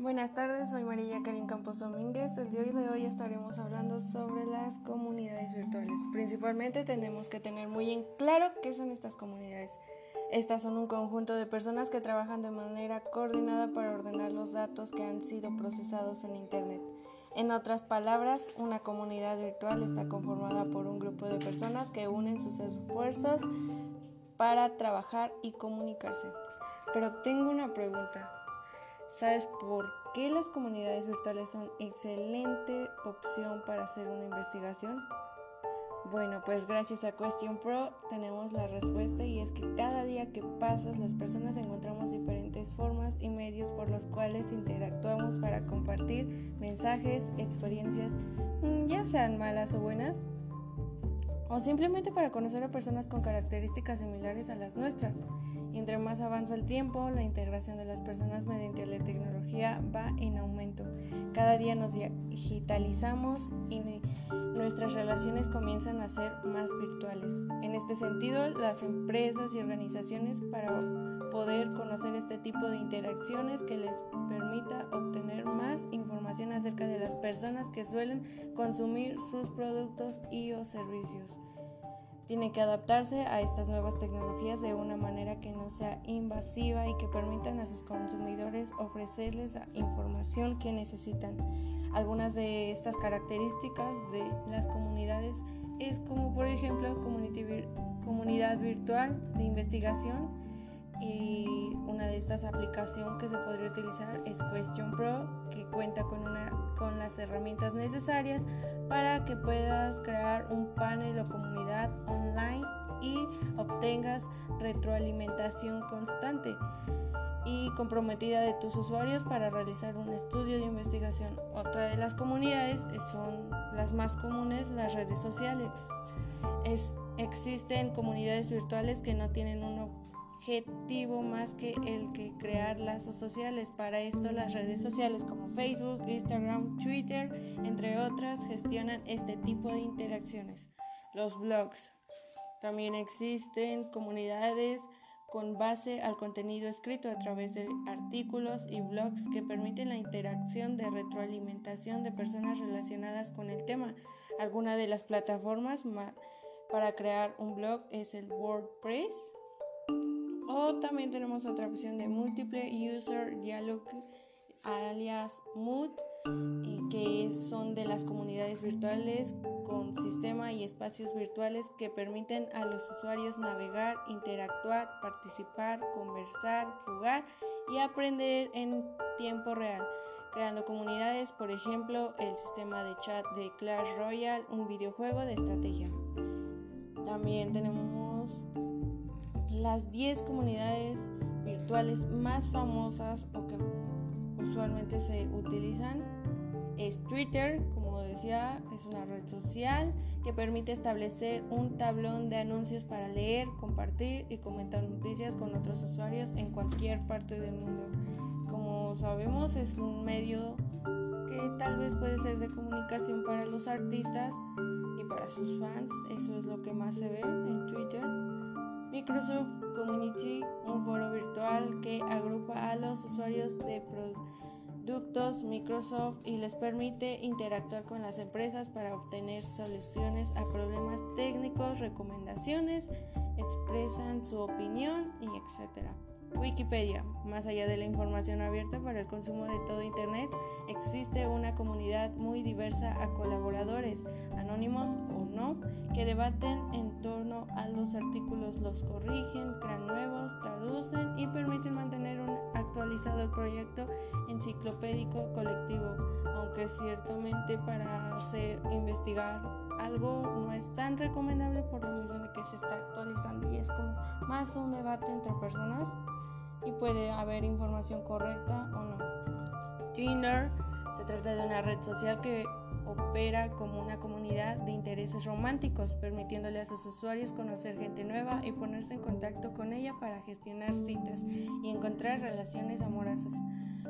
Buenas tardes, soy María Karin Campos Domínguez. El día de hoy estaremos hablando sobre las comunidades virtuales. Principalmente tenemos que tener muy en claro qué son estas comunidades. Estas son un conjunto de personas que trabajan de manera coordinada para ordenar los datos que han sido procesados en Internet. En otras palabras, una comunidad virtual está conformada por un grupo de personas que unen sus esfuerzos para trabajar y comunicarse. Pero tengo una pregunta. ¿Sabes por qué las comunidades virtuales son excelente opción para hacer una investigación? Bueno, pues gracias a Question Pro tenemos la respuesta y es que cada día que pasas las personas encontramos diferentes formas y medios por los cuales interactuamos para compartir mensajes, experiencias, mm, ya sean malas o buenas, o simplemente para conocer a personas con características similares a las nuestras. Y entre más avanza el tiempo, la integración de las personas mediante la tecnología va en aumento. Cada día nos digitalizamos y nuestras relaciones comienzan a ser más virtuales. En este sentido, las empresas y organizaciones para poder conocer este tipo de interacciones que les permita obtener acerca de las personas que suelen consumir sus productos y o servicios. Tiene que adaptarse a estas nuevas tecnologías de una manera que no sea invasiva y que permitan a sus consumidores ofrecerles la información que necesitan. Algunas de estas características de las comunidades es como por ejemplo comunidad virtual de investigación, y una estas aplicaciones que se podría utilizar es Question Pro, que cuenta con, una, con las herramientas necesarias para que puedas crear un panel o comunidad online y obtengas retroalimentación constante y comprometida de tus usuarios para realizar un estudio de investigación. Otra de las comunidades son las más comunes, las redes sociales. Es, existen comunidades virtuales que no tienen un objetivo más que el que crear lazos sociales. Para esto las redes sociales como Facebook, Instagram, Twitter, entre otras, gestionan este tipo de interacciones. Los blogs. También existen comunidades con base al contenido escrito a través de artículos y blogs que permiten la interacción de retroalimentación de personas relacionadas con el tema. Alguna de las plataformas para crear un blog es el WordPress, o también tenemos otra opción de múltiple user dialog alias Mood, que son de las comunidades virtuales con sistema y espacios virtuales que permiten a los usuarios navegar, interactuar, participar, conversar, jugar y aprender en tiempo real, creando comunidades, por ejemplo, el sistema de chat de Clash Royale, un videojuego de estrategia. También tenemos las 10 comunidades virtuales más famosas o que usualmente se utilizan es Twitter, como decía, es una red social que permite establecer un tablón de anuncios para leer, compartir y comentar noticias con otros usuarios en cualquier parte del mundo. Como sabemos, es un medio que tal vez puede ser de comunicación para los artistas y para sus fans. Eso es lo que más se ve en Twitter. Microsoft Community, un foro virtual que agrupa a los usuarios de productos Microsoft y les permite interactuar con las empresas para obtener soluciones a problemas técnicos, recomendaciones, expresan su opinión y etc. Wikipedia. Más allá de la información abierta para el consumo de todo Internet, existe una comunidad muy diversa a colaboradores, anónimos o no, que debaten en torno a los artículos, los corrigen, crean nuevos, traducen y permiten mantener un actualizado proyecto enciclopédico colectivo, aunque ciertamente para hacer investigar algo no es tan recomendable por lo mismo de que se está actualizando y es como más un debate entre personas y puede haber información correcta o no. Tinder se trata de una red social que opera como una comunidad de intereses románticos, permitiéndole a sus usuarios conocer gente nueva y ponerse en contacto con ella para gestionar citas y encontrar relaciones amorosas.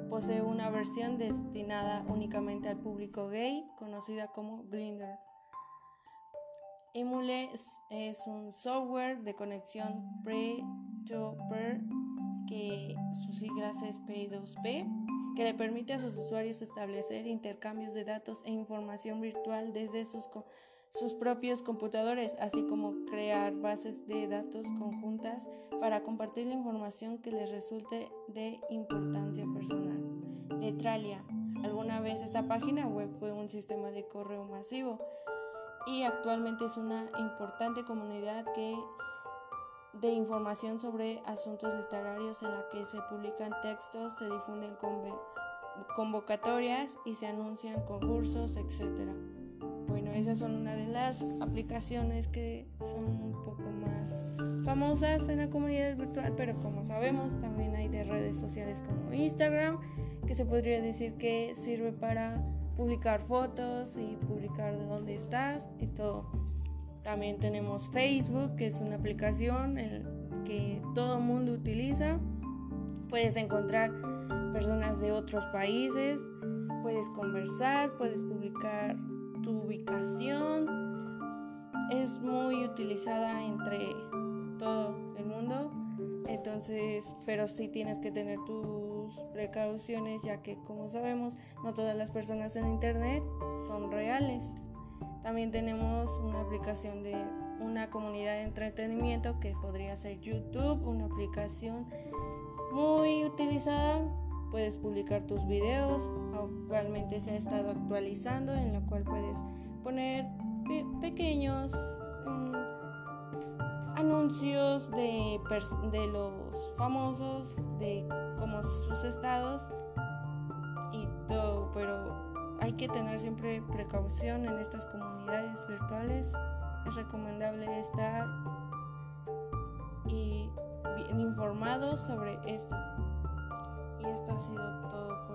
Posee una versión destinada únicamente al público gay, conocida como Glinder. Emule es un software de conexión pre-to-per que sus siglas es P2P, que le permite a sus usuarios establecer intercambios de datos e información virtual desde sus, sus propios computadores, así como crear bases de datos conjuntas para compartir la información que les resulte de importancia personal. Netralia. Alguna vez esta página web fue un sistema de correo masivo y actualmente es una importante comunidad que de información sobre asuntos literarios en la que se publican textos, se difunden convocatorias y se anuncian concursos, etc. Bueno, esas son una de las aplicaciones que son un poco más famosas en la comunidad virtual, pero como sabemos también hay de redes sociales como Instagram, que se podría decir que sirve para publicar fotos y publicar de dónde estás y todo. También tenemos Facebook, que es una aplicación que todo mundo utiliza. Puedes encontrar personas de otros países, puedes conversar, puedes publicar tu ubicación. Es muy utilizada entre todo el mundo. Entonces, pero sí tienes que tener tus precauciones ya que como sabemos no todas las personas en internet son reales. También tenemos una aplicación de una comunidad de entretenimiento que podría ser YouTube, una aplicación muy utilizada. Puedes publicar tus videos, actualmente se ha estado actualizando en la cual puedes poner pequeños mm, anuncios de, de los famosos, de como sus estados y todo, pero hay que tener siempre precaución en estas comunidades virtuales. Es recomendable estar bien informados sobre esto. Y esto ha sido todo